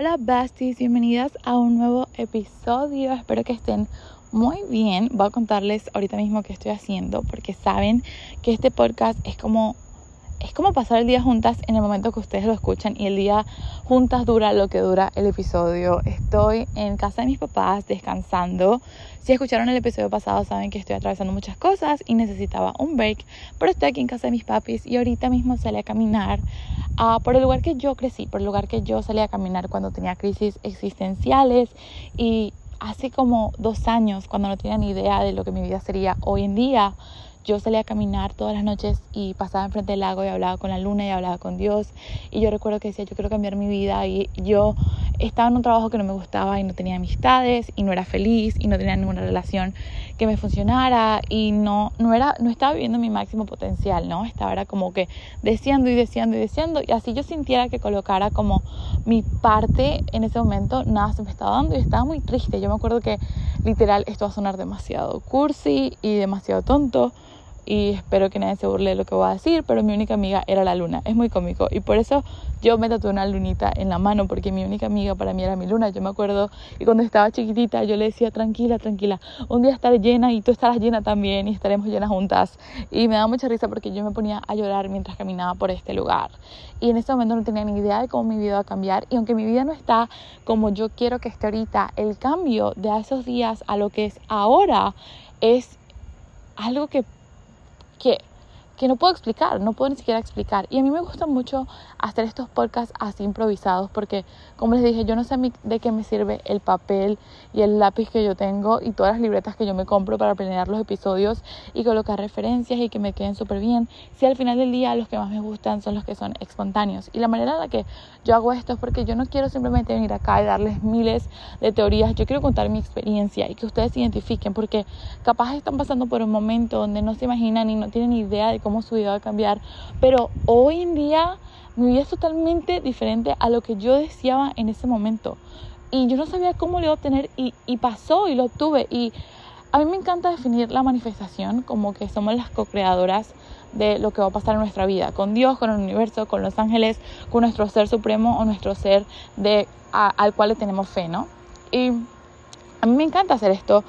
Hola Basties, bienvenidas a un nuevo episodio. Espero que estén muy bien. Voy a contarles ahorita mismo qué estoy haciendo porque saben que este podcast es como es como pasar el día juntas en el momento que ustedes lo escuchan y el día juntas dura lo que dura el episodio. Estoy en casa de mis papás descansando. Si escucharon el episodio pasado saben que estoy atravesando muchas cosas y necesitaba un break, pero estoy aquí en casa de mis papis y ahorita mismo salí a caminar por el lugar que yo crecí, por el lugar que yo salí a caminar cuando tenía crisis existenciales y hace como dos años cuando no tenía ni idea de lo que mi vida sería hoy en día yo salía a caminar todas las noches y pasaba enfrente del lago y hablaba con la luna y hablaba con Dios. Y yo recuerdo que decía, yo quiero cambiar mi vida. Y yo estaba en un trabajo que no me gustaba y no tenía amistades y no era feliz y no tenía ninguna relación que me funcionara y no, no, era, no estaba viviendo mi máximo potencial, ¿no? Estaba era como que deseando y deseando y deseando. Y así yo sintiera que colocara como mi parte en ese momento, nada se me estaba dando y estaba muy triste. Yo me acuerdo que literal esto va a sonar demasiado cursi y demasiado tonto y espero que nadie se burle de lo que voy a decir, pero mi única amiga era la luna. Es muy cómico y por eso yo me tatué una lunita en la mano porque mi única amiga para mí era mi luna. Yo me acuerdo y cuando estaba chiquitita yo le decía, tranquila, tranquila, un día estaré llena y tú estarás llena también y estaremos llenas juntas. Y me daba mucha risa porque yo me ponía a llorar mientras caminaba por este lugar. Y en ese momento no tenía ni idea de cómo mi vida iba a cambiar y aunque mi vida no está como yo quiero que esté ahorita, el cambio de esos días a lo que es ahora es algo que que, que no puedo explicar, no puedo ni siquiera explicar. Y a mí me gusta mucho hacer estos podcasts así improvisados porque, como les dije, yo no sé de qué me sirve el papel y el lápiz que yo tengo y todas las libretas que yo me compro para planear los episodios y colocar referencias y que me queden súper bien. Si al final del día los que más me gustan son los que son espontáneos. Y la manera en la que yo hago esto es porque yo no quiero simplemente venir acá y darles miles de teorías. Yo quiero contar mi experiencia y que ustedes se identifiquen porque capaz están pasando por un momento donde no se imaginan y no tienen idea de cómo su vida va a cambiar. Pero hoy en día mi vida es totalmente diferente a lo que yo deseaba en ese momento. Y yo no sabía cómo lo iba a obtener y, y pasó y lo obtuve. Y a mí me encanta definir la manifestación como que somos las co-creadoras de lo que va a pasar en nuestra vida, con Dios, con el universo, con los ángeles, con nuestro ser supremo o nuestro ser de, al cual le tenemos fe, ¿no? Y a mí me encanta hacer esto.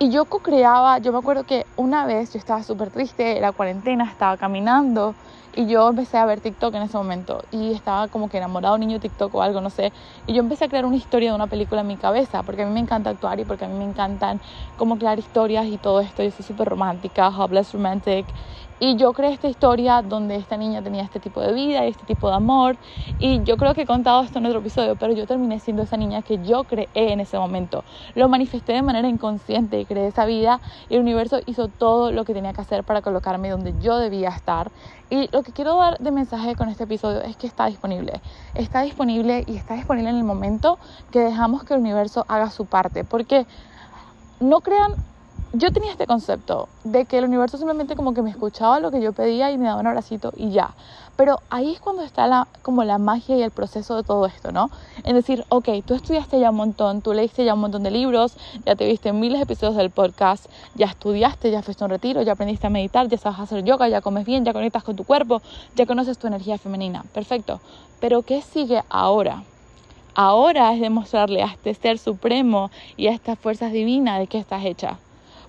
Y yo co-creaba, yo me acuerdo que una vez yo estaba súper triste, la cuarentena, estaba caminando y yo empecé a ver TikTok en ese momento y estaba como que enamorado de un niño TikTok o algo, no sé. Y yo empecé a crear una historia de una película en mi cabeza porque a mí me encanta actuar y porque a mí me encantan como crear historias y todo esto. Yo soy súper romántica, hopeless romantic. Y yo creé esta historia donde esta niña tenía este tipo de vida y este tipo de amor. Y yo creo que he contado esto en otro episodio, pero yo terminé siendo esa niña que yo creé en ese momento. Lo manifesté de manera inconsciente y creé esa vida y el universo hizo todo lo que tenía que hacer para colocarme donde yo debía estar. Y lo que quiero dar de mensaje con este episodio es que está disponible. Está disponible y está disponible en el momento que dejamos que el universo haga su parte. Porque no crean yo tenía este concepto de que el universo simplemente como que me escuchaba lo que yo pedía y me daba un abracito y ya. Pero ahí es cuando está la, como la magia y el proceso de todo esto, ¿no? En decir, ok, tú estudiaste ya un montón, tú leíste ya un montón de libros, ya te viste miles de episodios del podcast, ya estudiaste, ya fuiste a un retiro, ya aprendiste a meditar, ya sabes hacer yoga, ya comes bien, ya conectas con tu cuerpo, ya conoces tu energía femenina. Perfecto. Pero ¿qué sigue ahora? Ahora es demostrarle a este ser supremo y a estas fuerzas divinas de qué estás hecha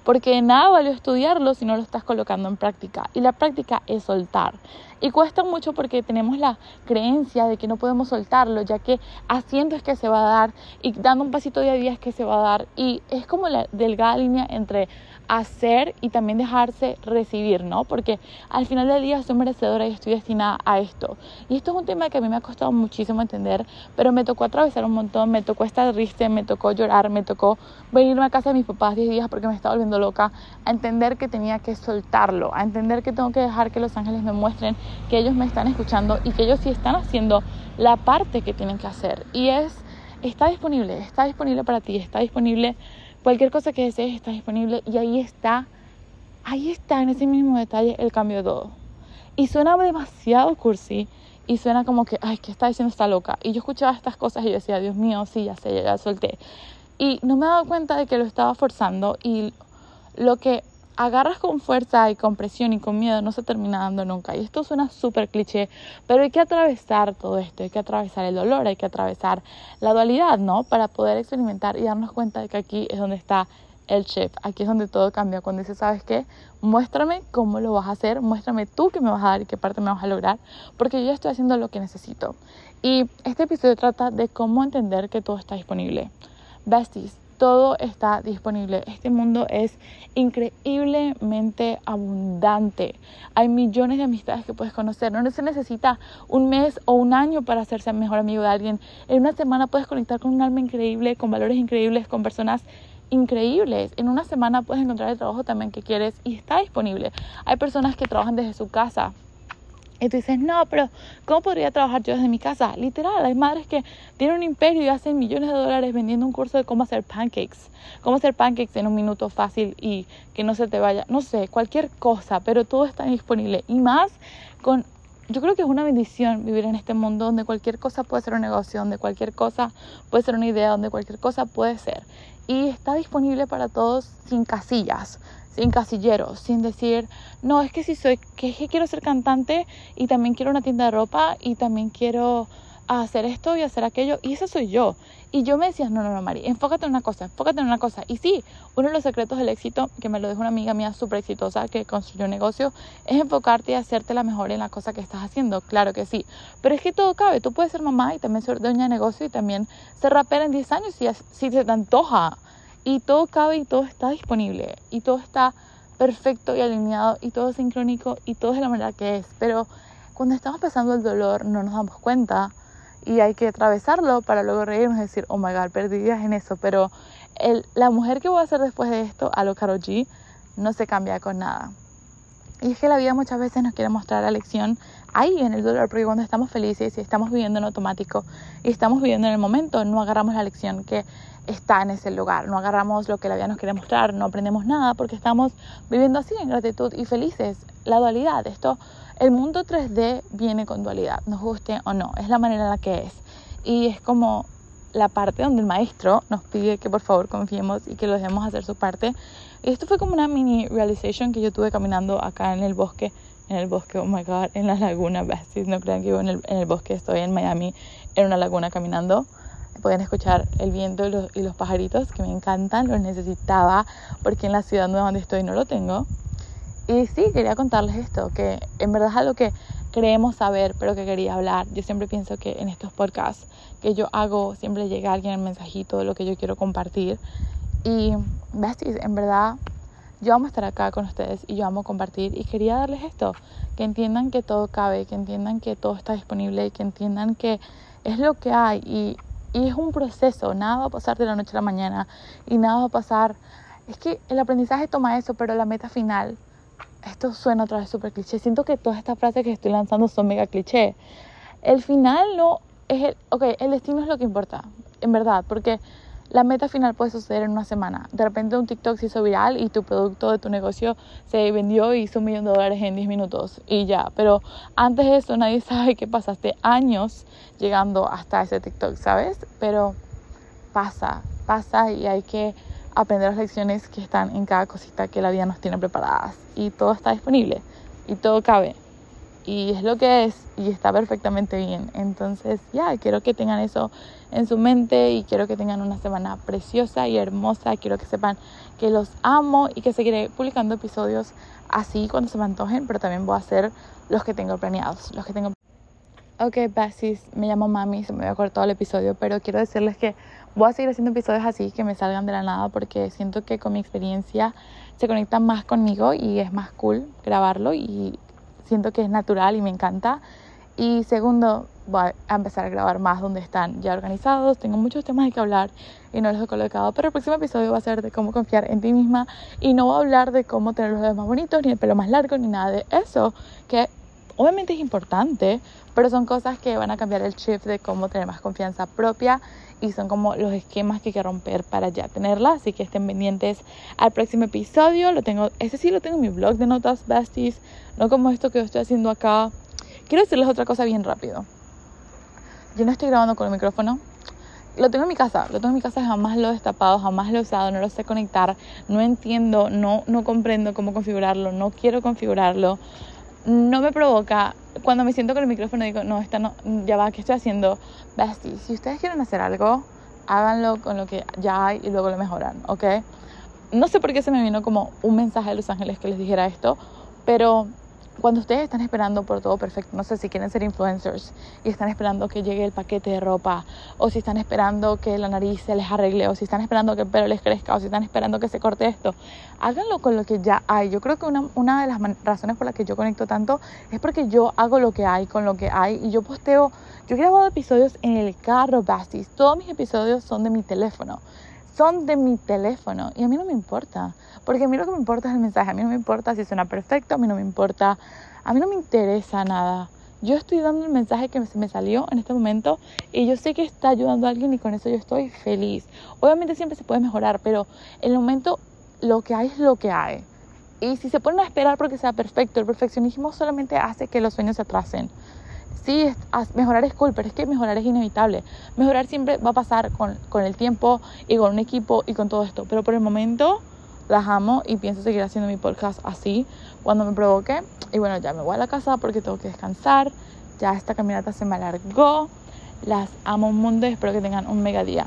porque nada valió estudiarlo si no lo estás colocando en práctica. Y la práctica es soltar. Y cuesta mucho porque tenemos la creencia de que no podemos soltarlo, ya que haciendo es que se va a dar y dando un pasito día a día es que se va a dar. Y es como la delgada línea entre hacer y también dejarse recibir, ¿no? Porque al final del día soy merecedora y estoy destinada a esto. Y esto es un tema que a mí me ha costado muchísimo entender, pero me tocó atravesar un montón, me tocó estar triste, me tocó llorar, me tocó venirme a casa de mis papás 10 días porque me estaba volviendo loca, a entender que tenía que soltarlo, a entender que tengo que dejar que los ángeles me muestren que ellos me están escuchando y que ellos sí están haciendo la parte que tienen que hacer. Y es está disponible, está disponible para ti, está disponible, cualquier cosa que desees está disponible y ahí está, ahí está en ese mismo detalle el cambio de todo. Y suena demasiado cursi y suena como que, ay, ¿qué está diciendo esta loca? Y yo escuchaba estas cosas y yo decía, Dios mío, sí, ya sé, ya solté. Y no me he dado cuenta de que lo estaba forzando y lo que agarras con fuerza y con presión y con miedo no se termina dando nunca. Y esto suena súper cliché, pero hay que atravesar todo esto, hay que atravesar el dolor, hay que atravesar la dualidad, ¿no? Para poder experimentar y darnos cuenta de que aquí es donde está el chef, aquí es donde todo cambia. Cuando dices, ¿sabes qué? Muéstrame cómo lo vas a hacer, muéstrame tú qué me vas a dar y qué parte me vas a lograr, porque yo ya estoy haciendo lo que necesito. Y este episodio trata de cómo entender que todo está disponible. Besties, todo está disponible. Este mundo es increíblemente abundante. Hay millones de amistades que puedes conocer. No se necesita un mes o un año para hacerse mejor amigo de alguien. En una semana puedes conectar con un alma increíble, con valores increíbles, con personas increíbles. En una semana puedes encontrar el trabajo también que quieres y está disponible. Hay personas que trabajan desde su casa y tú dices, no, pero ¿cómo podría trabajar yo desde mi casa? Literal, hay madres que tienen un imperio y hacen millones de dólares vendiendo un curso de cómo hacer pancakes. Cómo hacer pancakes en un minuto fácil y que no se te vaya, no sé, cualquier cosa, pero todo está disponible. Y más con, yo creo que es una bendición vivir en este mundo donde cualquier cosa puede ser un negocio, donde cualquier cosa puede ser una idea, donde cualquier cosa puede ser. Y está disponible para todos sin casillas sin casilleros, sin decir, no, es que si soy, que, que quiero ser cantante y también quiero una tienda de ropa y también quiero hacer esto y hacer aquello, y eso soy yo. Y yo me decía, no, no, no, Mari, enfócate en una cosa, enfócate en una cosa. Y sí, uno de los secretos del éxito, que me lo dijo una amiga mía súper exitosa que construyó un negocio, es enfocarte y hacerte la mejor en la cosa que estás haciendo. Claro que sí. Pero es que todo cabe. Tú puedes ser mamá y también ser dueña de negocio y también ser rapera en 10 años si, si se te antoja. Y todo cabe y todo está disponible. Y todo está perfecto y alineado y todo sincrónico y todo es de la manera que es. Pero cuando estamos pasando el dolor no nos damos cuenta y hay que atravesarlo para luego reírnos y decir, oh my god, perdidas en eso. Pero el, la mujer que voy a ser después de esto, a lo Karol G, no se cambia con nada. Y es que la vida muchas veces nos quiere mostrar la lección ahí en el dolor, porque cuando estamos felices y estamos viviendo en automático y estamos viviendo en el momento, no agarramos la lección que está en ese lugar, no agarramos lo que la vida nos quiere mostrar, no aprendemos nada porque estamos viviendo así en gratitud y felices. La dualidad, esto, el mundo 3D viene con dualidad, nos guste o no, es la manera en la que es. Y es como la parte donde el maestro nos pide que por favor confiemos y que lo dejemos hacer su parte. Y esto fue como una mini realization que yo tuve caminando acá en el bosque, en el bosque, oh my god, en la laguna, besties, no crean que vivo en el, bosque, estoy en Miami, en una laguna caminando. Pueden escuchar el viento y los, y los pajaritos que me encantan, los necesitaba porque en la ciudad donde estoy no lo tengo. Y sí, quería contarles esto, que en verdad es algo que creemos saber, pero que quería hablar. Yo siempre pienso que en estos podcasts que yo hago, siempre llega alguien el mensajito de lo que yo quiero compartir. Y, besties, en verdad, yo amo estar acá con ustedes y yo amo compartir. Y quería darles esto, que entiendan que todo cabe, que entiendan que todo está disponible, que entiendan que es lo que hay. Y, y es un proceso, nada va a pasar de la noche a la mañana y nada va a pasar. Es que el aprendizaje toma eso, pero la meta final esto suena otra vez súper cliché. Siento que todas estas frases que estoy lanzando son mega cliché. El final no es el. Ok, el destino es lo que importa, en verdad, porque la meta final puede suceder en una semana. De repente un TikTok se hizo viral y tu producto de tu negocio se vendió y hizo un millón de dólares en 10 minutos y ya. Pero antes de eso nadie sabe que pasaste años llegando hasta ese TikTok, ¿sabes? Pero pasa, pasa y hay que aprender las lecciones que están en cada cosita que la vida nos tiene preparadas. Y todo está disponible y todo cabe. Y es lo que es y está perfectamente bien. Entonces, ya, quiero que tengan eso en su mente y quiero que tengan una semana preciosa y hermosa. Quiero que sepan que los amo y que seguiré publicando episodios así cuando se me antojen, pero también voy a hacer los que tengo planeados, los que tengo Ok, Basis, me llamo Mami, se me había cortado el episodio, pero quiero decirles que voy a seguir haciendo episodios así que me salgan de la nada porque siento que con mi experiencia se conectan más conmigo y es más cool grabarlo y siento que es natural y me encanta. Y segundo, voy a empezar a grabar más donde están ya organizados. Tengo muchos temas de que hablar y no los he colocado, pero el próximo episodio va a ser de cómo confiar en ti misma y no voy a hablar de cómo tener los dedos más bonitos, ni el pelo más largo, ni nada de eso, que Obviamente es importante, pero son cosas que van a cambiar el shift de cómo tener más confianza propia y son como los esquemas que hay que romper para ya tenerla. Así que estén pendientes al próximo episodio. Lo tengo, ese sí lo tengo en mi blog de notas besties, no como esto que yo estoy haciendo acá. Quiero decirles otra cosa bien rápido. Yo no estoy grabando con el micrófono, lo tengo en mi casa, lo tengo en mi casa, jamás lo he destapado, jamás lo he usado, no lo sé conectar, no entiendo, no, no comprendo cómo configurarlo, no quiero configurarlo, no me provoca. Cuando me siento con el micrófono digo, no, esta no, ya va, ¿qué estoy haciendo? Bestie, si ustedes quieren hacer algo, háganlo con lo que ya hay y luego lo mejoran, ¿ok? No sé por qué se me vino como un mensaje de Los Ángeles que les dijera esto, pero cuando ustedes están esperando por todo perfecto, no sé si quieren ser influencers y están esperando que llegue el paquete de ropa, o si están esperando que la nariz se les arregle, o si están esperando que el pelo les crezca, o si están esperando que se corte esto, háganlo con lo que ya hay. Yo creo que una, una de las razones por las que yo conecto tanto es porque yo hago lo que hay con lo que hay y yo posteo, yo he grabado episodios en el carro, Bastis, todos mis episodios son de mi teléfono son de mi teléfono y a mí no me importa, porque a mí lo que me importa es el mensaje, a mí no me importa si suena perfecto, a mí no me importa, a mí no me interesa nada. Yo estoy dando el mensaje que me salió en este momento y yo sé que está ayudando a alguien y con eso yo estoy feliz. Obviamente siempre se puede mejorar, pero en el momento lo que hay es lo que hay. Y si se ponen a esperar porque sea perfecto, el perfeccionismo solamente hace que los sueños se atrasen sí, mejorar es cool, pero es que mejorar es inevitable. Mejorar siempre va a pasar con, con el tiempo y con un equipo y con todo esto. Pero por el momento las amo y pienso seguir haciendo mi podcast así cuando me provoque. Y bueno, ya me voy a la casa porque tengo que descansar. Ya esta caminata se me alargó. Las amo un mundo y espero que tengan un mega día.